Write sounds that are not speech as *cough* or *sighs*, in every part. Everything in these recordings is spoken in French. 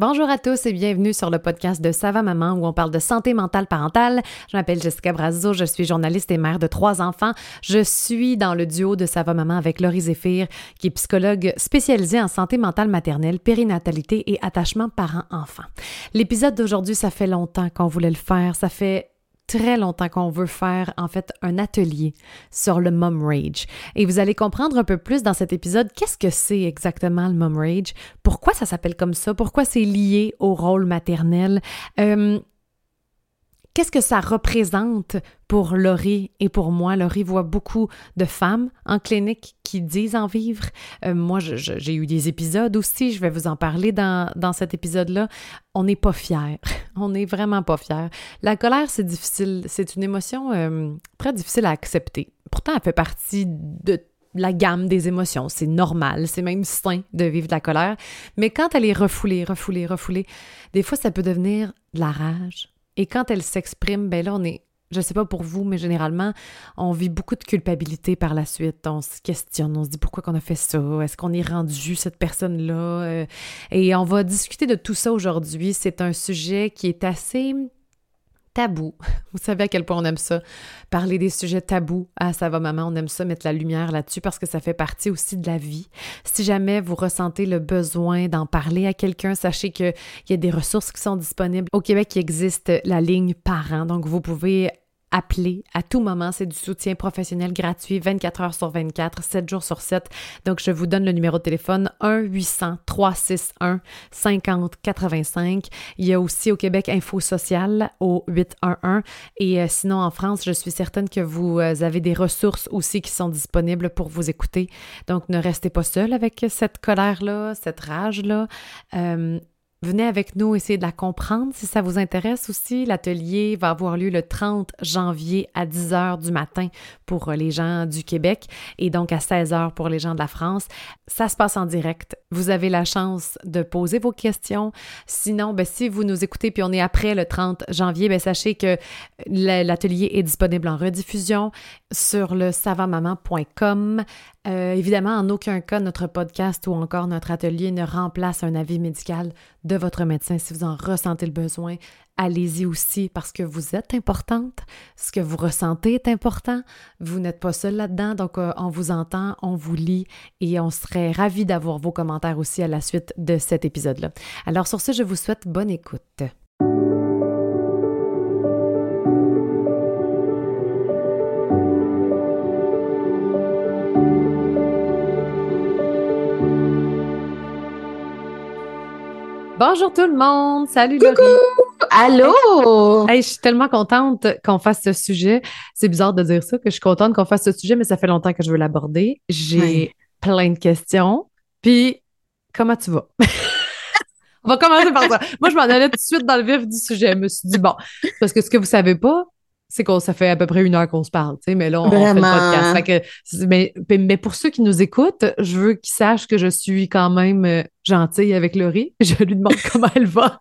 Bonjour à tous et bienvenue sur le podcast de Sava Maman où on parle de santé mentale parentale. Je m'appelle Jessica Brazzo, je suis journaliste et mère de trois enfants. Je suis dans le duo de Sava Maman avec Laurie Zéphir, qui est psychologue spécialisée en santé mentale maternelle, périnatalité et attachement parent-enfant. L'épisode d'aujourd'hui, ça fait longtemps qu'on voulait le faire. Ça fait très longtemps qu'on veut faire en fait un atelier sur le mom rage. Et vous allez comprendre un peu plus dans cet épisode qu'est-ce que c'est exactement le mom rage, pourquoi ça s'appelle comme ça, pourquoi c'est lié au rôle maternel. Euh, Qu'est-ce que ça représente pour Laurie et pour moi? Laurie voit beaucoup de femmes en clinique qui disent en vivre. Euh, moi, j'ai eu des épisodes aussi, je vais vous en parler dans, dans cet épisode-là. On n'est pas fiers. *laughs* On n'est vraiment pas fiers. La colère, c'est difficile. C'est une émotion euh, très difficile à accepter. Pourtant, elle fait partie de la gamme des émotions. C'est normal, c'est même sain de vivre de la colère. Mais quand elle est refoulée, refoulée, refoulée, des fois, ça peut devenir de la rage, et quand elle s'exprime, ben là, on est, je sais pas pour vous, mais généralement, on vit beaucoup de culpabilité par la suite. On se questionne, on se dit pourquoi qu'on a fait ça, est-ce qu'on est rendu cette personne-là? Euh, et on va discuter de tout ça aujourd'hui. C'est un sujet qui est assez tabou. *laughs* Vous savez à quel point on aime ça, parler des sujets tabous. Ah, ça va, maman, on aime ça, mettre la lumière là-dessus parce que ça fait partie aussi de la vie. Si jamais vous ressentez le besoin d'en parler à quelqu'un, sachez qu'il y a des ressources qui sont disponibles. Au Québec, il existe la ligne parents, donc vous pouvez appeler à tout moment. C'est du soutien professionnel gratuit 24 heures sur 24, 7 jours sur 7. Donc, je vous donne le numéro de téléphone 1-800-361-5085. Il y a aussi au Québec Info Social au 811. Et euh, sinon, en France, je suis certaine que vous euh, avez des ressources aussi qui sont disponibles pour vous écouter. Donc, ne restez pas seul avec cette colère-là, cette rage-là. Euh, Venez avec nous essayer de la comprendre si ça vous intéresse aussi. L'atelier va avoir lieu le 30 janvier à 10 h du matin pour les gens du Québec et donc à 16 h pour les gens de la France. Ça se passe en direct. Vous avez la chance de poser vos questions. Sinon, ben, si vous nous écoutez puis on est après le 30 janvier, ben, sachez que l'atelier est disponible en rediffusion sur le savamaman.com. Euh, évidemment, en aucun cas, notre podcast ou encore notre atelier ne remplace un avis médical de votre médecin. Si vous en ressentez le besoin, allez-y aussi parce que vous êtes importante. Ce que vous ressentez est important. Vous n'êtes pas seul là-dedans, donc euh, on vous entend, on vous lit et on serait ravis d'avoir vos commentaires aussi à la suite de cet épisode-là. Alors sur ce, je vous souhaite bonne écoute. Bonjour tout le monde. Salut Laurie. Allô? Hey, je suis tellement contente qu'on fasse ce sujet. C'est bizarre de dire ça, que je suis contente qu'on fasse ce sujet, mais ça fait longtemps que je veux l'aborder. J'ai plein de questions. Puis, comment tu vas? *laughs* On va commencer par ça. Moi, je m'en allais tout de suite dans le vif du sujet. Je me suis dit, bon, parce que ce que vous savez pas, c'est qu'on ça fait à peu près une heure qu'on se parle, tu sais, mais là, on, fait le podcast. mais, mais, pour ceux qui nous écoutent, je veux qu'ils sachent que je suis quand même euh, gentille avec Laurie. *laughs* Je lui demande comment elle va.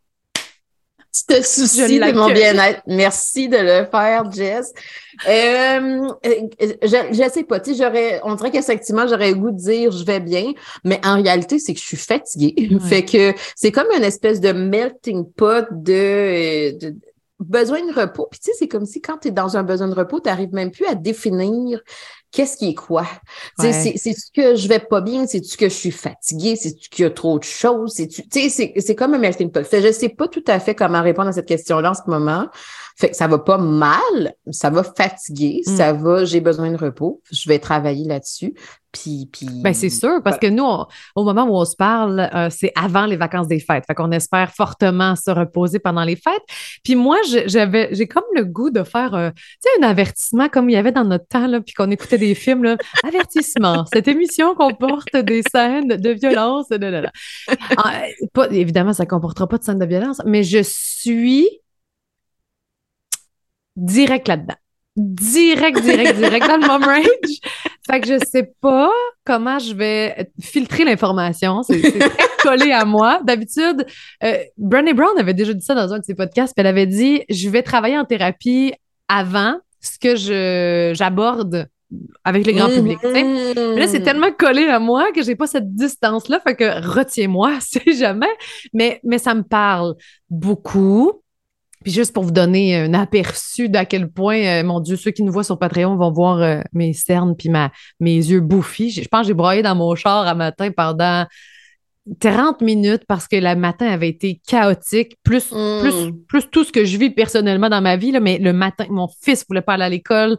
Tu te soucies de mon bien-être. Merci de le faire, Jess. Euh, euh, je, ne sais pas, j'aurais, on dirait qu'effectivement, j'aurais le goût de dire je vais bien, mais en réalité, c'est que je suis fatiguée. fait que c'est comme une espèce de melting pot de, de besoin de repos. Puis tu sais, c'est comme si quand tu es dans un besoin de repos, tu n'arrives même plus à définir qu'est-ce qui est quoi. sais C'est-tu que je vais pas bien? C'est-tu que je suis fatiguée? C'est-tu qu'il y a trop de choses? C'est-tu, c'est comme un melting pot. Je sais pas tout à fait comment répondre à cette question-là en ce moment. Fait que ça va pas mal, ça va fatiguer, mm. ça va, j'ai besoin de repos. Je vais travailler là-dessus. Puis, puis ben c'est sûr, parce que nous, au moment où on se parle, euh, c'est avant les vacances des fêtes. Fait qu'on espère fortement se reposer pendant les fêtes. Puis moi, j'avais, j'ai comme le goût de faire, euh, un avertissement comme il y avait dans notre temps, là, puis qu'on écoutait des films, là. *laughs* Avertissement, cette émission comporte des scènes de violence. Ah, évidemment, ça ne comportera pas de scènes de violence, mais je suis direct là-dedans. Direct, direct, direct dans le mom range. Fait que je sais pas comment je vais filtrer l'information. C'est très collé à moi. D'habitude, euh, Brené Brown avait déjà dit ça dans un de ses podcasts. elle avait dit Je vais travailler en thérapie avant ce que je j'aborde avec le grand public. Mais là, c'est tellement collé à moi que j'ai pas cette distance-là, fait que retiens-moi, *laughs* c'est jamais. Mais, mais ça me parle beaucoup. Puis juste pour vous donner un aperçu d'à quel point, euh, mon Dieu, ceux qui nous voient sur Patreon vont voir euh, mes cernes puis ma, mes yeux bouffis. Je pense que j'ai broyé dans mon char à matin pendant 30 minutes parce que le matin avait été chaotique, plus, plus, plus tout ce que je vis personnellement dans ma vie. Là, mais le matin, mon fils voulait pas aller à l'école.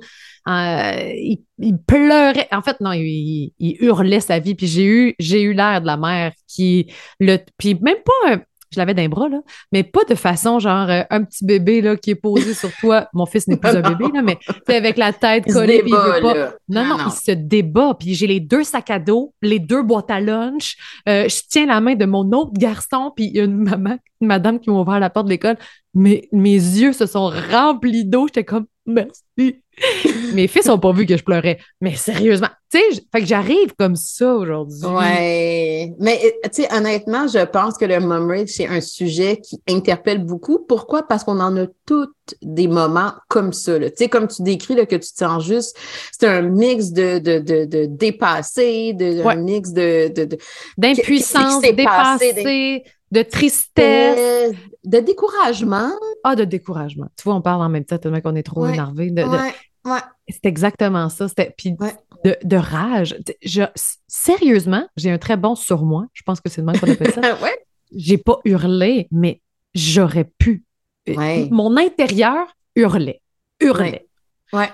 Euh, il, il pleurait. En fait, non, il, il hurlait sa vie. Puis j'ai eu, j'ai eu l'air de la mère qui le. Puis même pas. Je l'avais d'un bras, là, mais pas de façon genre euh, un petit bébé là, qui est posé sur toi. Mon fils n'est plus un bébé, là, mais *laughs* c'est avec la tête collée, puis il veut pas. Non, non, Non, non. il se débat. Puis j'ai les deux sacs à dos, les deux boîtes à lunch. Euh, je tiens la main de mon autre garçon, puis il y a une maman, une madame qui m'a ouvert la porte de l'école. Mais mes yeux se sont remplis d'eau. J'étais comme, merci. *laughs* Mes fils n'ont pas vu que je pleurais. Mais sérieusement, tu sais, fait que j'arrive comme ça aujourd'hui. Ouais. Mais, euh, tu sais, honnêtement, je pense que le mom rage, c'est un sujet qui interpelle beaucoup. Pourquoi? Parce qu'on en a toutes des moments comme ça. Tu sais, comme tu décris, là, que tu te sens juste, c'est un mix de, de, de, de dépassé, de, Ouais. un mix de, de, de, D'impuissance, Qu'est-ce qui s'est passé, dépassée, de tristesse. de, de découragement. Ah, de découragement. Tu vois, on parle en même temps tellement qu'on est trop Ouais. énervé. De- Ouais, ouais. C'est exactement ça. C'était puis Ouais. de, de rage. Je, sérieusement, j'ai un très bon surmoi. Je pense que c'est de même qu'on appelle ça. *laughs* ouais. J'ai pas hurlé, mais j'aurais pu. Ouais. Mon intérieur hurlait. Hurlait. Ouais.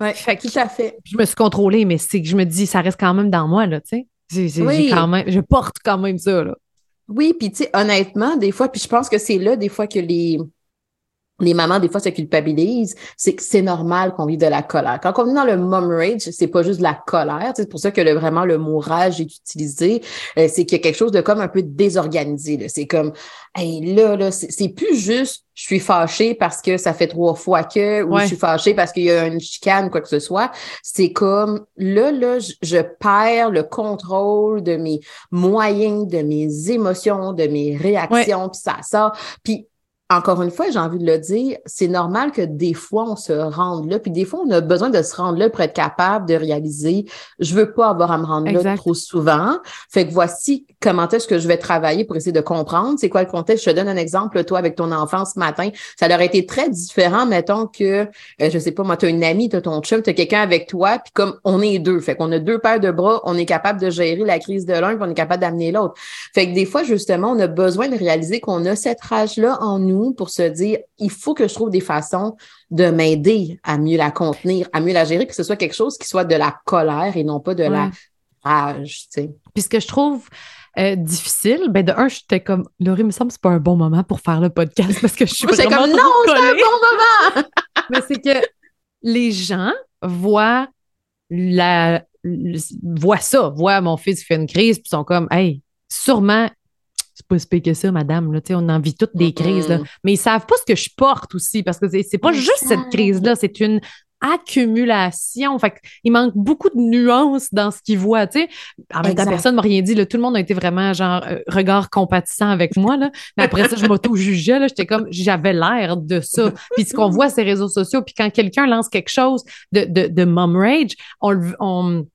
Ouais. Fait que- Tout à fait. Je me suis contrôlée, mais c'est que je me dis, ça reste quand même dans moi, là, tu sais. Oui. quand même, je porte quand même ça, là. Oui, puis tu sais, honnêtement, des fois, puis je pense que c'est là, des fois, que les, les mamans, des fois, se culpabilisent, c'est que c'est normal qu'on vive de la colère. Quand on vit dans le mom rage, c'est pas juste de la colère, c'est pour ça que le, vraiment le mot rage est utilisé, euh, c'est qu'il y a quelque chose de comme un peu désorganisé. C'est comme, hey, là, là, c'est c'est plus juste, je suis fâchée parce que ça fait trois fois que, ou Ouais. je suis fâchée parce qu'il y a une chicane, quoi que ce soit. C'est comme, là, là, je, je perds le contrôle de mes moyens, de mes émotions, de mes réactions, puis ça sort. Puis encore une fois, j'ai envie de le dire, c'est normal que des fois, on se rende là, puis des fois, on a besoin de se rendre là pour être capable de réaliser, je veux pas avoir à me rendre là trop souvent. Fait que voici comment est-ce que je vais travailler pour essayer de comprendre. C'est quoi le contexte? Je te donne un exemple, toi, avec ton enfant ce matin. Ça aurait été très différent, mettons que, euh, je sais pas, moi, tu as une amie, tu as ton chum, tu as quelqu'un avec toi, puis comme on est deux, fait qu'on a deux paires de bras, on est capable de gérer la crise de l'un, puis on est capable d'amener l'autre. Fait que des fois, justement, on a besoin de réaliser qu'on a cette rage-là en nous pour se dire, il faut que je trouve des façons de m'aider à mieux la contenir, à mieux la gérer, que ce soit quelque chose qui soit de la colère et non pas de la rage, tu sais. Puis ce que je trouve euh, difficile, ben de un, j'étais comme, Laurie, il me semble que c'est pas un bon moment pour faire le podcast parce que je suis Moi, vraiment comme, non, c'est un bon moment! *laughs* Mais c'est que les gens voient la voient ça, voient mon fils qui fait une crise, puis sont comme Hey, sûrement, c'est pas si que ça, madame. Là, on en vit toutes des crises. Là. Mais ils savent pas ce que je porte aussi, parce que c'est pas juste cette crise-là, c'est une accumulation. Fait il manque beaucoup de nuances dans ce qu'ils voient. Tu sais. En même temps, personne m'a rien dit. Là. Tout le monde a été vraiment genre euh, regard compatissant avec moi. Là. Mais après ça, je m'auto-jugeais. J'étais comme j'avais l'air de ça. Puis ce qu'on voit les réseaux sociaux, puis quand quelqu'un lance quelque chose de, de, de mom rage, on, on,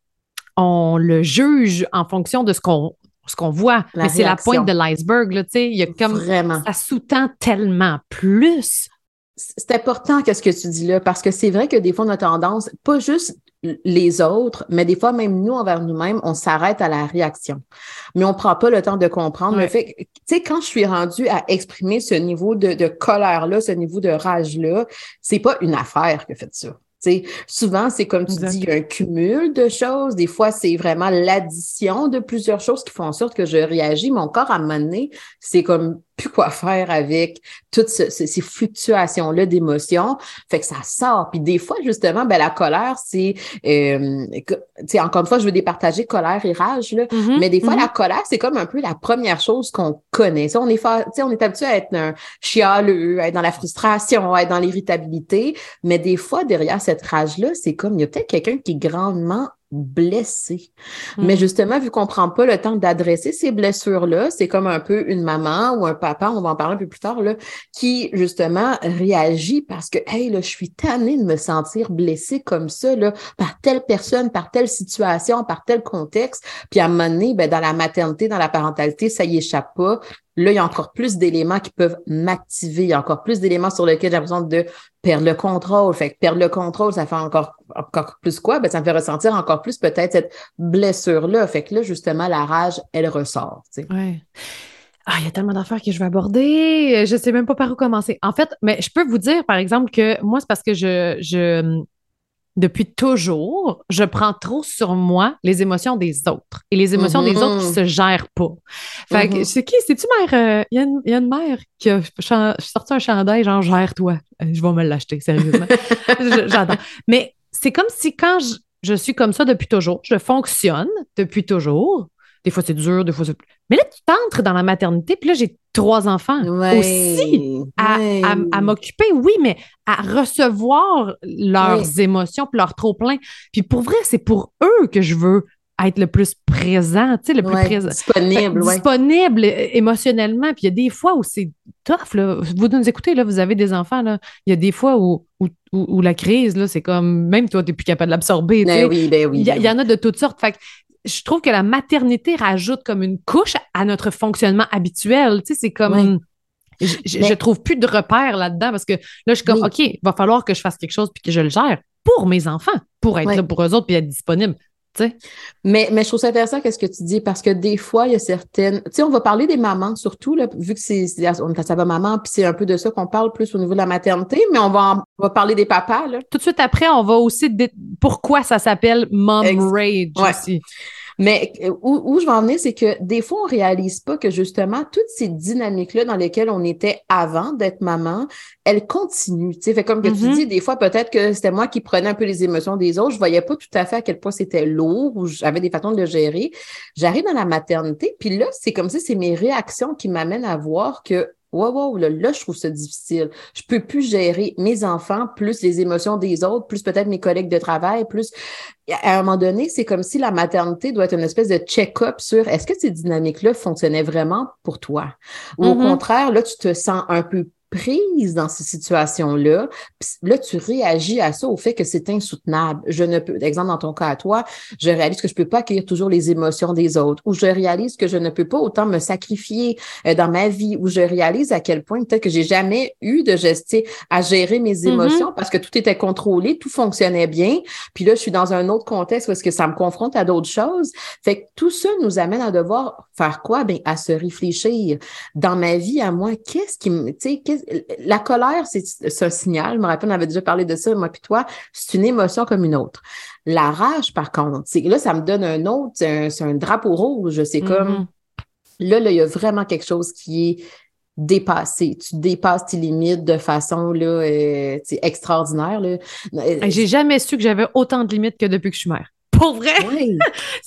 on le juge en fonction de ce qu'on ce qu'on voit. La Mais c'est la pointe de l'iceberg. là, tu sais. Il y a comme Vraiment. ça sous-tend tellement plus. C'est important que ce que tu dis là, parce que c'est vrai que des fois, on a tendance, pas juste les autres, mais des fois, même nous, envers nous-mêmes, on s'arrête à la réaction. Mais on prend pas le temps de comprendre le fait tu sais, quand je suis rendue à exprimer ce niveau de, de colère-là, ce niveau de rage-là, c'est pas une affaire que fait ça. Tu sais, souvent, c'est comme tu dis, il y a un cumul de choses. Des fois, c'est vraiment l'addition de plusieurs choses qui font en sorte que je réagis. Mon corps, à un moment donné, c'est comme plus quoi faire avec toutes ce- ce- ces fluctuations-là d'émotions. Fait que ça sort. Puis des fois, justement, ben, la colère, c'est, euh, que- tu sais, encore une fois, je veux départager colère et rage, là. Mhm, Mais des fois, la colère, c'est comme un peu la première chose qu'on connaît. Ça, on est, fa- tu sais, on est habitué à être un chialeux, à être dans la frustration, à être dans l'irritabilité. Mais des fois, derrière cette rage-là, c'est comme, il y a peut-être quelqu'un qui est grandement blessé. Mais mm. justement, vu qu'on prend pas le temps d'adresser ces blessures-là, c'est comme un peu une maman ou un papa, on va en parler un peu plus tard, là, qui justement réagit parce que, hey, là, je suis tannée de me sentir blessée comme ça, là, par telle personne, par telle situation, par tel contexte. Puis à un moment donné, ben, dans la maternité, dans la parentalité, ça y échappe pas. Là, il y a encore plus d'éléments qui peuvent m'activer. Il y a encore plus d'éléments sur lesquels j'ai l'impression de perdre le contrôle. Fait que perdre le contrôle, ça fait encore, encore plus quoi? Ben, ça me fait ressentir encore plus peut-être cette blessure-là. Fait que là, justement, la rage, elle ressort. Tu Ouais. Ah, il y a tellement d'affaires que je vais aborder. Je sais même pas par où commencer. En fait, mais je peux vous dire, par exemple, que moi, c'est parce que je, je, depuis toujours, je prends trop sur moi les émotions des autres et les émotions des autres qui mm-hmm. se gèrent pas. Fait que, mm-hmm. c'est qui? C'est-tu mère? Il euh, y, a une mère qui a sorti un chandail, genre, gère-toi. Euh, je vais me l'acheter, sérieusement. *laughs* J'adore. Mais c'est comme si quand je, je, suis comme ça depuis toujours, je fonctionne depuis toujours. Des fois, c'est dur, des fois, c'est mais là, tu t'entres dans la maternité, puis là, j'ai trois enfants aussi à, à, m'occuper, oui, mais à recevoir leurs émotions, puis leur trop-plein. Puis pour vrai, c'est pour eux que je veux être le plus présent, tu sais, le plus présent. Disponible, oui. Disponible émotionnellement. Puis il y a des fois où c'est tough, là. Vous nous écoutez, là, vous avez des enfants, là. Il y a des fois où, où, où, la crise, là, c'est comme, même toi, tu n'es plus capable de l'absorber. Ben oui, ben oui. Il y, ben y, en a de toutes sortes. Fait que je trouve que la maternité rajoute comme une couche à notre fonctionnement habituel. Tu sais, c'est comme. Je, je, trouve plus de repères là-dedans parce que là, je suis comme, OK, il va falloir que je fasse quelque chose puis que je le gère pour mes enfants, pour être là pour eux autres puis être disponible. Mais, mais je trouve ça intéressant qu'est-ce que tu dis parce que des fois, il y a certaines. Tu sais, on va parler des mamans surtout, là, vu que c'est. On est à maman, puis c'est un peu de ça qu'on parle plus au niveau de la maternité, mais on va, on va parler des papas. Là. Tout de suite après, on va aussi. Pourquoi ça s'appelle Mom Rage aussi. Mais euh, où, où, je vais en venir, c'est que des fois, on réalise pas que justement, toutes ces dynamiques-là dans lesquelles on était avant d'être maman, elles continuent. Tu fait comme que tu mm-hmm. dis, des fois, peut-être que c'était moi qui prenais un peu les émotions des autres. Je voyais pas tout à fait à quel point c'était lourd ou j'avais des façons de le gérer. J'arrive dans la maternité, puis là, c'est comme si c'est mes réactions qui m'amènent à voir que Wow, wow, là, là, je trouve ça difficile. Je peux plus gérer mes enfants, plus les émotions des autres, plus peut-être mes collègues de travail, plus. À un moment donné, c'est comme si la maternité doit être une espèce de check-up sur est-ce que ces dynamiques-là fonctionnaient vraiment pour toi? Ou au mm-hmm. contraire, là, tu te sens un peu prise dans ces situations-là, là, tu réagis à ça au fait que c'est insoutenable. Je ne peux, exemple, dans ton cas à toi, je réalise que je peux pas accueillir toujours les émotions des autres, ou je réalise que je ne peux pas autant me sacrifier euh, dans ma vie, ou je réalise à quel point peut-être que j'ai jamais eu de gestion à gérer mes mm-hmm. émotions parce que tout était contrôlé, tout fonctionnait bien. Puis là, je suis dans un autre contexte où est-ce que ça me confronte à d'autres choses. Fait que tout ça nous amène à devoir faire quoi? Ben, à se réfléchir. Dans ma vie, à moi, qu'est-ce qui me, tu sais, la colère, c'est un signal. Je me rappelle, on avait déjà parlé de ça, moi puis toi. C'est une émotion comme une autre. La rage, par contre, c'est là, ça me donne un autre, c'est un, drapeau rouge. C'est comme mm-hmm. là, là, il y a vraiment quelque chose qui est dépassé. Tu dépasses tes limites de façon là, euh, extraordinaire. J'ai jamais su que j'avais autant de limites que depuis que je suis mère. Pour vrai?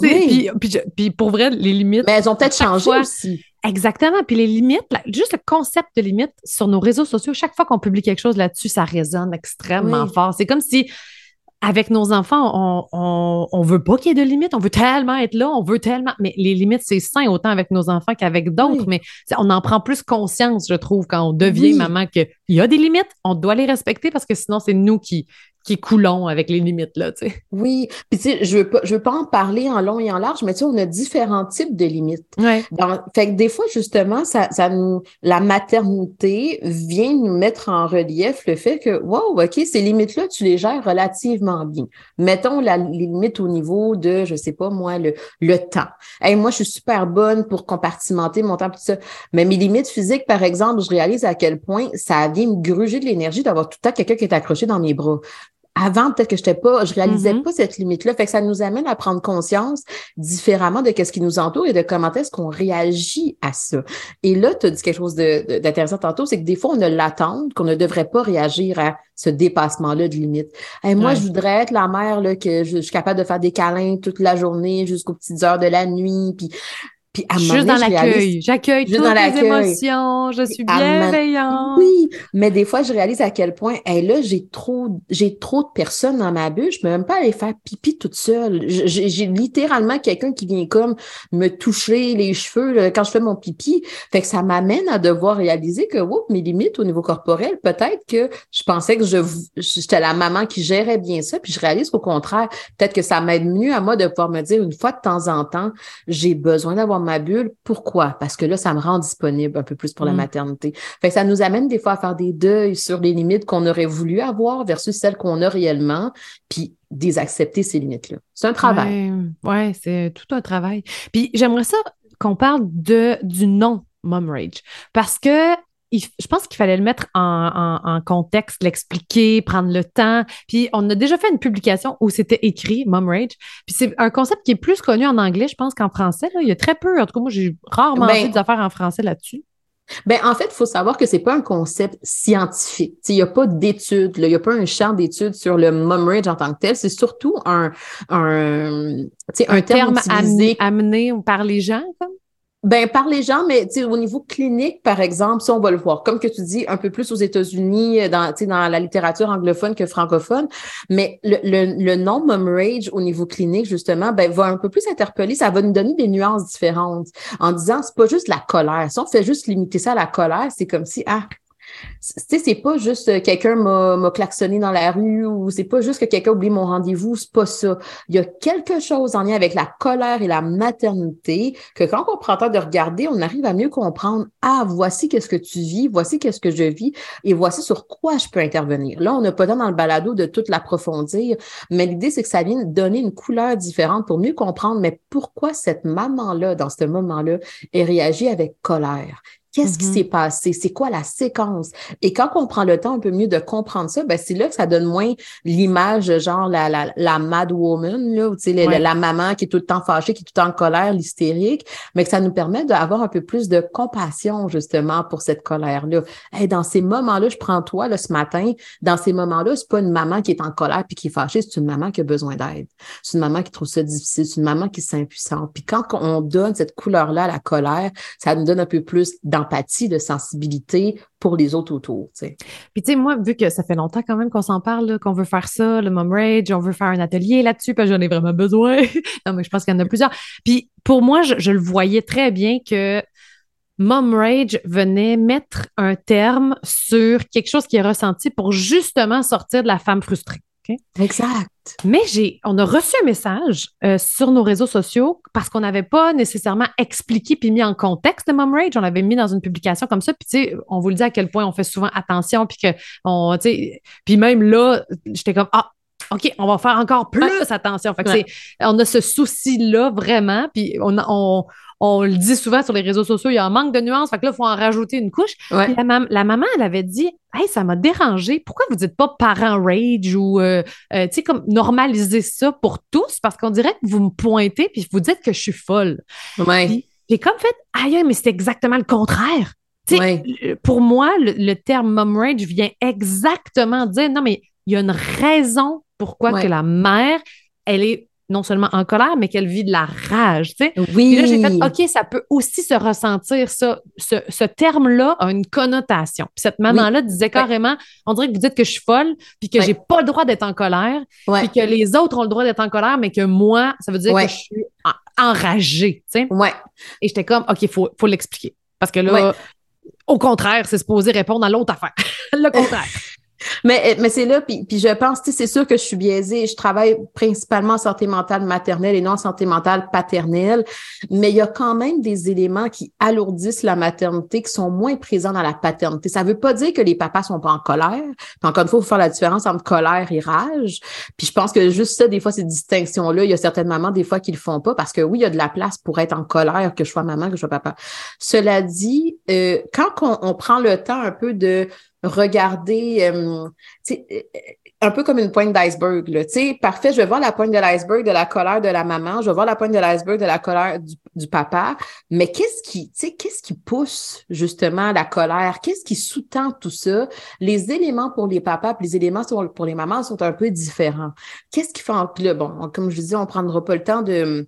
Oui. *laughs* Puis, pour vrai, les limites. Mais elles ont peut-être changé aussi. Exactement. Puis les limites, juste le concept de limite sur nos réseaux sociaux, chaque fois qu'on publie quelque chose là-dessus, ça résonne extrêmement fort. C'est comme si avec nos enfants, on, on, veut pas qu'il y ait de limites, on veut tellement être là, on veut tellement. Mais les limites, c'est sain autant avec nos enfants qu'avec d'autres, mais on en prend plus conscience, je trouve, quand on devient maman qu'il y a des limites, on doit les respecter parce que sinon, c'est nous qui, qui est coulon avec les limites, là, tu sais. Oui, puis tu sais, je veux pas, je veux pas en parler en long et en large, mais tu sais, on a différents types de limites. Ouais. fait que des fois, justement, ça, ça nous, la maternité vient nous mettre en relief le fait que, wow, OK, ces limites-là, tu les gères relativement bien. Mettons la limite au niveau de, je sais pas, moi, le, le temps. Hey, moi, je suis super bonne pour compartimenter mon temps, tout ça. Mais mes limites physiques, par exemple, je réalise à quel point ça vient me gruger de l'énergie d'avoir tout le temps quelqu'un qui est accroché dans mes bras avant, peut-être que je pas, je réalisais mm-hmm. pas cette limite-là. Fait que ça nous amène à prendre conscience différemment de ce qui nous entoure et de comment est-ce qu'on réagit à ça. Et là, tu as dit quelque chose d'intéressant tantôt, c'est que des fois, on a l'attente qu'on ne devrait pas réagir à ce dépassement-là de limite. Et moi, je voudrais être la mère là, que je, suis capable de faire des câlins toute la journée jusqu'aux petites heures de la nuit. Puis Puis à Juste dans l'accueil. J'accueille toutes dans les émotions. Je suis bienveillante. Oui, mais des fois, je réalise à quel point, hey, là, j'ai trop, j'ai trop de personnes dans ma bulle. Je peux même pas aller faire pipi toute seule. J'ai littéralement quelqu'un qui vient comme me toucher les cheveux quand je fais mon pipi. Fait que ça m'amène à devoir réaliser que, oups, mes limites au niveau corporel, peut-être que je pensais que je j'étais la maman qui gérait bien ça, puis je réalise qu'au contraire, peut-être que ça m'aide mieux à moi de pouvoir me dire une fois de temps en temps, j'ai besoin d'avoir ma bulle. Pourquoi? Parce que là, ça me rend disponible un peu plus pour la mm. maternité. Fait que ça nous amène des fois à faire des deuils sur les limites qu'on aurait voulu avoir versus celles qu'on a réellement, puis désaccepter ces limites-là. C'est un travail. Oui, ouais, c'est tout un travail. Puis j'aimerais ça qu'on parle de, du nom Mom Rage. Parce que je pense qu'il fallait le mettre en, contexte, l'expliquer, prendre le temps. Puis on a déjà fait une publication où c'était écrit Mom Rage. Puis c'est un concept qui est plus connu en anglais, je pense, qu'en français. Il y a très peu. En tout cas, moi, j'ai rarement ben, vu des affaires en français là-dessus. Ben, en fait, il faut savoir que c'est pas un concept scientifique. Il n'y a pas d'études, il n'y a pas un champ d'études sur le mom rage en tant que tel. C'est surtout un, un, un, terme, amené par les gens, comme? Ben, par les gens, mais au niveau clinique, par exemple, si on va le voir, comme que tu dis, un peu plus aux États-Unis, euh, dans, dans la littérature anglophone que francophone, mais le, le, le nom mom rage au niveau clinique, justement, ben, va un peu plus interpeller, ça va nous donner des nuances différentes en disant, c'est pas juste la colère. Si on fait juste limiter ça à la colère, c'est comme si, ah, sais, c'est pas juste euh, quelqu'un m'a klaxonné dans la rue ou c'est pas juste que quelqu'un oublie mon rendez-vous, c'est pas ça. Il y a quelque chose en lien avec la colère et la maternité que quand on prend le temps de regarder, on arrive à mieux comprendre, ah, voici qu'est-ce que tu vis, voici qu'est-ce que je vis et voici sur quoi je peux intervenir. Là, on n'a pas dans le balado de tout l'approfondir, mais l'idée, c'est que ça vient donner une couleur différente pour mieux comprendre, mais pourquoi cette maman-là, dans ce moment-là, est réagi avec colère? Qu'est-ce qui mm-hmm. s'est passé? C'est quoi la séquence? Et quand on prend le temps un peu mieux de comprendre ça, ben c'est là que ça donne moins l'image, genre la, la, la mad woman, là, ou, la, la, maman qui est tout le temps fâchée, qui est tout le temps en colère, l'hystérique, mais que ça nous permet d'avoir un peu plus de compassion, justement, pour cette colère-là. Hey, dans ces moments-là, je prends toi, là, ce matin, dans ces moments-là, c'est pas une maman qui est en colère puis qui est fâchée, c'est une maman qui a besoin d'aide. C'est une maman qui trouve ça difficile, c'est une maman qui est impuissante. Puis quand on donne cette couleur-là à la colère, ça nous donne un peu plus d'empathie de sensibilité pour les autres autour. Puis tu sais, moi, vu que ça fait longtemps quand même qu'on s'en parle, qu'on veut faire ça, le Mom Rage, on veut faire un atelier là-dessus, parce que j'en ai vraiment besoin. *laughs* non, mais je pense qu'il y en a plusieurs. Puis pour moi, je, le voyais très bien que Mom Rage venait mettre un terme sur quelque chose qui est ressenti pour justement sortir de la femme frustrée. Exact. Mais j'ai, on a reçu un message euh, sur nos réseaux sociaux parce qu'on n'avait pas nécessairement expliqué puis mis en contexte de Mom Rage. On l'avait mis dans une publication comme ça. Puis, tu sais, on vous le dit à quel point on fait souvent attention. Puis, que on, tu sais, puis même là, j'étais comme, ah, OK, on va faire encore plus attention. Fait que on a ce souci-là vraiment. Puis, on, on, on le dit souvent sur les réseaux sociaux, il y a un manque de nuances, fait que là, il faut en rajouter une couche. La, la, maman, elle avait dit Hey, ça m'a dérangé. Pourquoi vous dites pas parent rage ou euh, euh, tu sais, comme normaliser ça pour tous? Parce qu'on dirait que vous me pointez puis vous dites que je suis folle. Ouais. J'ai comme fait Aïe, mais c'est exactement le contraire. Ouais. Pour moi, le, terme mom rage vient exactement dire non, mais il y a une raison pourquoi que la mère, elle est non seulement en colère, mais qu'elle vit de la rage, tu sais. Oui. Puis là, j'ai fait, OK, ça peut aussi se ressentir, ça. Ce, terme-là a une connotation. Puis cette maman-là disait carrément, on dirait que vous dites que je suis folle, puis que j'ai pas le droit d'être en colère, puis que les autres ont le droit d'être en colère, mais que moi, ça veut dire que je suis enragée, tu sais. Ouais. Et j'étais comme, OK, il faut, faut l'expliquer. Parce que là, au contraire, c'est supposé répondre à l'autre affaire. *laughs* le contraire. *laughs* Mais, mais c'est là, puis, puis je pense, c'est sûr que je suis biaisée. Je travaille principalement en santé mentale maternelle et non en santé mentale paternelle, mais il y a quand même des éléments qui alourdissent la maternité, qui sont moins présents dans la paternité. Ça veut pas dire que les papas sont pas en colère. Puis encore une fois, il faut faire la différence entre colère et rage. Puis je pense que juste ça, des fois, ces distinctions-là, il y a certaines mamans, des fois, qui le font pas parce que oui, il y a de la place pour être en colère, que je sois maman, que je sois papa. Cela dit, euh, quand on, on prend le temps un peu de regarder, euh, euh, un peu comme une pointe d'iceberg. Là. Parfait, je vais voir la pointe de l'iceberg de la colère de la maman, je vais voir la pointe de l'iceberg de la colère du, papa, mais qu'est-ce qui, qu'est-ce qui pousse justement la colère? Qu'est-ce qui sous-tend tout ça? Les éléments pour les papas et les éléments pour les mamans sont un peu différents. Qu'est-ce qui fait... Là, bon, comme je dis, on prendra pas le temps de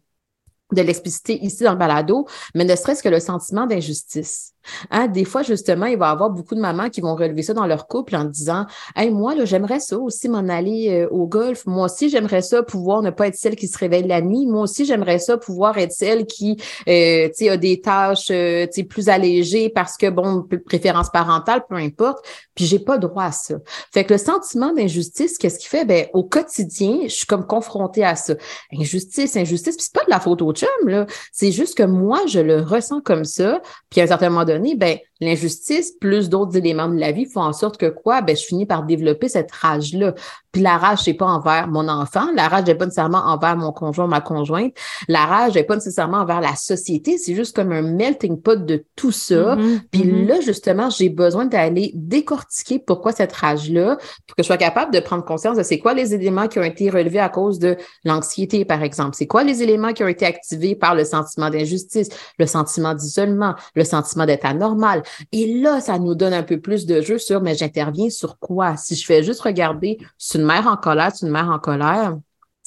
de l'expliciter ici dans le balado, mais ne serait-ce que le sentiment d'injustice. Hein, des fois, justement, il va y avoir beaucoup de mamans qui vont relever ça dans leur couple en disant Hey, moi, là, j'aimerais ça aussi m'en aller euh, au golf. Moi aussi, j'aimerais ça pouvoir ne pas être celle qui se réveille la nuit. Moi aussi, j'aimerais ça pouvoir être celle qui euh, a des tâches euh, plus allégées parce que, bon, préférence parentale, peu importe. Puis j'ai pas droit à ça. Fait que le sentiment d'injustice, qu'est-ce qu'il fait? Ben, au quotidien, je suis comme confrontée à ça. Injustice, injustice, puis c'est pas de la faute au chum, là. C'est juste que moi, je le ressens comme ça. Puis à un certain moment donné, ben, l'injustice plus d'autres éléments de la vie font en sorte que quoi? Ben, je finis par développer cette rage-là. Puis la rage, c'est pas envers mon enfant. La rage n'est pas nécessairement envers mon conjoint, ma conjointe. La rage n'est pas nécessairement envers la société. C'est juste comme un melting pot de tout ça. Mm-hmm. Puis mm-hmm. là, justement, j'ai besoin d'aller décortiquer pourquoi cette rage-là, pour que je sois capable de prendre conscience de c'est quoi les éléments qui ont été relevés à cause de l'anxiété, par exemple. C'est quoi les éléments qui ont été activés par le sentiment d'injustice, le sentiment d'isolement, le sentiment d'être anormal. Et là, ça nous donne un peu plus de jeu sur, mais j'interviens sur quoi? Si je fais juste regarder, c'est une mère en colère, c'est une mère en colère,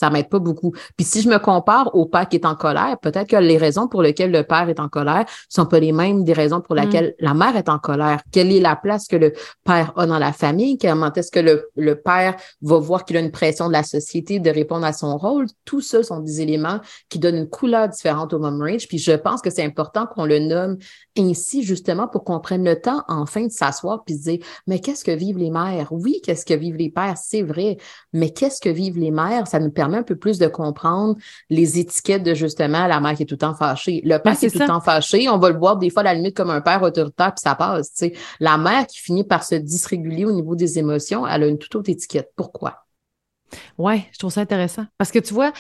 ça m'aide pas beaucoup. Puis si je me compare au père qui est en colère, peut-être que les raisons pour lesquelles le père est en colère sont pas les mêmes des raisons pour mm. lesquelles la mère est en colère. Quelle est la place que le père a dans la famille? Comment est-ce que le, le père va voir qu'il a une pression de la société de répondre à son rôle? Tout ça sont des éléments qui donnent une couleur différente au mom. Puis je pense que c'est important qu'on le nomme ainsi justement pour qu'on prenne le temps enfin de s'asseoir puis de dire mais qu'est-ce que vivent les mères? Oui qu'est-ce que vivent les pères? C'est vrai mais qu'est-ce que vivent les mères? Ça nous permet un peu plus de comprendre les étiquettes de justement la mère qui est tout le temps fâchée. Le père qui est, tout le temps fâché on va le voir des fois à la limite comme un père autoritaire puis ça passe la mère qui finit par se dysréguler au niveau des émotions elle a une toute autre étiquette. Pourquoi? Ouais, je trouve ça intéressant. Parce que tu vois,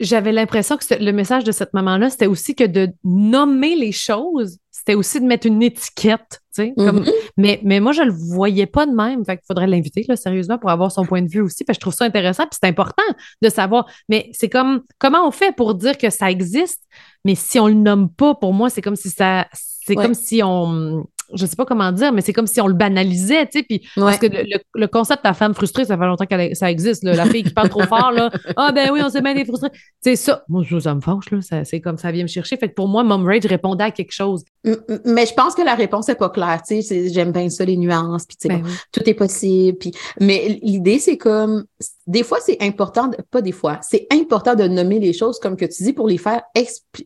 j'avais l'impression que le message de cette maman-là, c'était aussi que de nommer les choses, c'était aussi de mettre une étiquette, tu sais. Mm-hmm. mais, mais moi, je le voyais pas de même. Fait qu'il faudrait l'inviter, là, sérieusement, pour avoir son point de vue aussi. Parce que je trouve ça intéressant, puis c'est important de savoir. Mais c'est comme, comment on fait pour dire que ça existe, mais si on le nomme pas, pour moi, c'est comme si ça, c'est comme si on, je sais pas comment dire, mais c'est comme si on le banalisait, tu sais. Puis parce que le, concept de la femme frustrée, ça fait longtemps que ça existe. La fille qui parle trop *laughs* fort, là. Ah ben oui, on s'est bien des frustrés. C'est ça. Moi, ça me fâche, là. C'est comme ça vient me chercher. Fait que pour moi, Mom Rage répondait à quelque chose. Mais je pense que la réponse n'est pas claire. Tu sais, j'aime bien ça, les nuances. Puis tu sais, ben tout est possible. Puis, mais l'idée, c'est comme des fois, c'est important, pas des fois, c'est important de nommer les choses comme que tu dis pour les faire